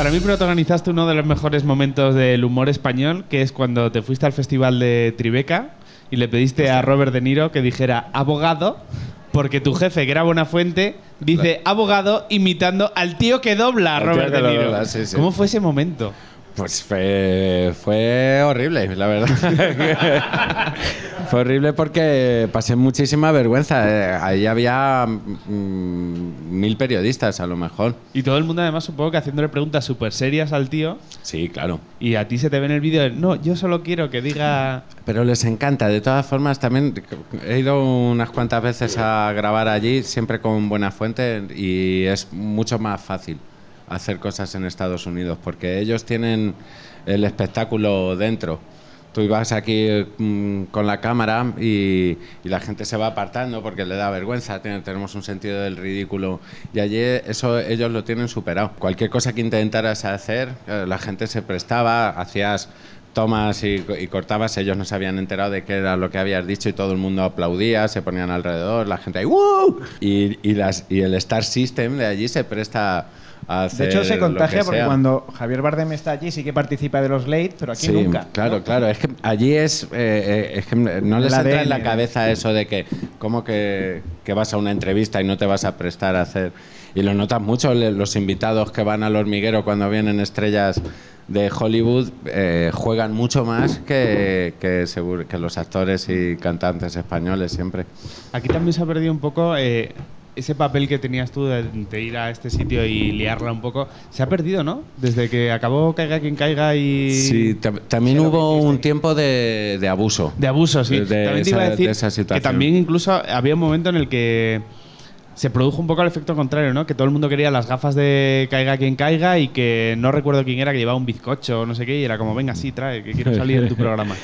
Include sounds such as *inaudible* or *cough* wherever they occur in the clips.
Para mí protagonizaste uno de los mejores momentos del humor español, que es cuando te fuiste al festival de Tribeca y le pediste a Robert De Niro que dijera abogado, porque tu jefe, que era Buenafuente, dice abogado imitando al tío que dobla a tío Robert que De Niro. dobla, sí, sí. ¿Cómo fue ese momento? Pues fue, fue horrible, la verdad. *laughs* fue horrible porque pasé muchísima vergüenza. Eh, Ahí había mm, mil periodistas, a lo mejor. Y todo el mundo además supongo que haciéndole preguntas súper serias al tío Sí, claro. y a ti se te ve en el vídeo, no, yo solo quiero que diga... Pero les encanta. De todas formas, también he ido unas cuantas veces a grabar allí, siempre con buena fuente, y es mucho más fácil hacer cosas en Estados Unidos, porque ellos tienen el espectáculo dentro. Tú ibas aquí mm, con la cámara y, la gente se va apartando porque le da vergüenza, tiene- tenemos un sentido del ridículo y allí eso ellos lo tienen superado. Cualquier cosa que intentaras hacer, eh, la gente se prestaba, hacías tomas y, y cortabas, ellos no se habían enterado de qué era lo que habías dicho y todo el mundo aplaudía, se ponían alrededor, la gente ahí ¡Woo! Y el Star System de allí se presta a De hecho, se contagia que porque sea. cuando Javier Bardem está allí sí que participa de los late, pero aquí Sí, nunca. Claro, ¿no? claro. Es que allí es, eh, eh, es que no les El entra en la cabeza eso de que, ¿cómo que, que vas a una entrevista y no te vas a prestar a hacer? Y lo notas mucho los invitados que van al hormiguero cuando vienen estrellas de Hollywood eh, juegan mucho más que, que, seguro, que los actores y cantantes españoles siempre. Aquí también se ha perdido un poco eh, ese papel que tenías tú de, de ir a este sitio y liarla un poco. Se ha perdido, ¿no? Desde que acabó Caiga quien caiga y... Sí, tam- también que hubo un tiempo de, de abuso. De abuso, sí. De también te esa- iba a de decir esa que situación. también incluso había un momento en el que se produjo un poco el efecto contrario, ¿no? Que todo el mundo quería las gafas de caiga quien caiga y que no recuerdo quién era que llevaba un bizcocho o no sé qué y era como, venga, sí, trae, que quiero salir en tu *laughs* programa.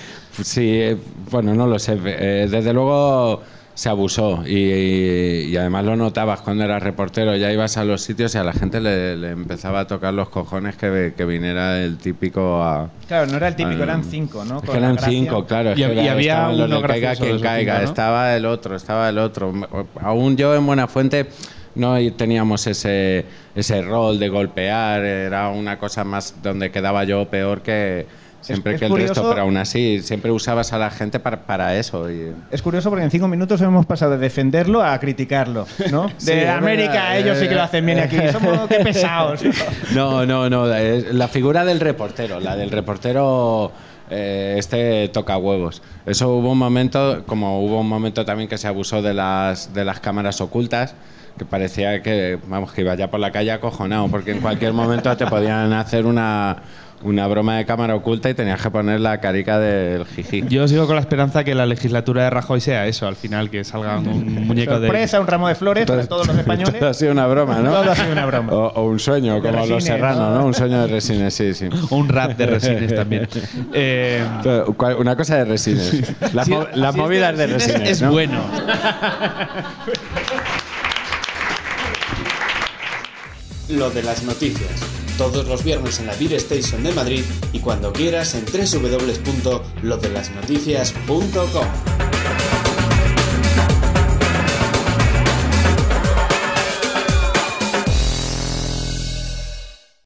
Sí, eh, bueno, no lo sé. Eh, desde luego se abusó y, y además lo notabas cuando eras reportero. Ya ibas a los sitios y a la gente le, le empezaba a tocar los cojones que, que viniera el típico a... Claro, no era el típico, eran cinco, ¿no? Es que eran cinco, claro. es Y que había uno de caiga quien caiga, cinco, ¿no? estaba el otro, estaba el otro. Aún yo en Buenafuente no teníamos ese, ese rol de golpear, era una cosa más donde quedaba yo peor que siempre es que el resto, pero aún así siempre usabas a la gente para, para eso. Y, Es curioso porque en cinco minutos hemos pasado de defenderlo a criticarlo, ¿no? *laughs* Sí, de América, verdad, ellos sí que lo eh, hacen bien aquí. Somos qué pesados. No, *laughs* no, no. La figura del reportero, la del reportero. eh, este toca huevos. Eso hubo un momento, como hubo un momento también que se abusó de las, de las cámaras ocultas, que parecía que, vamos, que iba ya por la calle acojonado, porque en cualquier momento te podían hacer una, una broma de cámara oculta y tenías que poner la carica del jiji. Yo sigo con la esperanza que la legislatura de Rajoy sea eso, al final, que salga un muñeco de... Sorpresa, un ramo de flores para todos los españoles. *laughs* Todo ha sido una broma, ¿no? Todo ha sido una broma. O, o un sueño, De como los serranos, ¿no? Un sueño de resines, sí, sí. *laughs* Un rap de resines también. Eh, Pero, ¿cuál- Una cosa de resines. Las, si- mo- las si es movidas de resines. Es ¿no? bueno. Lo de las noticias. Todos los viernes en la Beer Station de Madrid y cuando quieras en www.lodelasnoticias.com.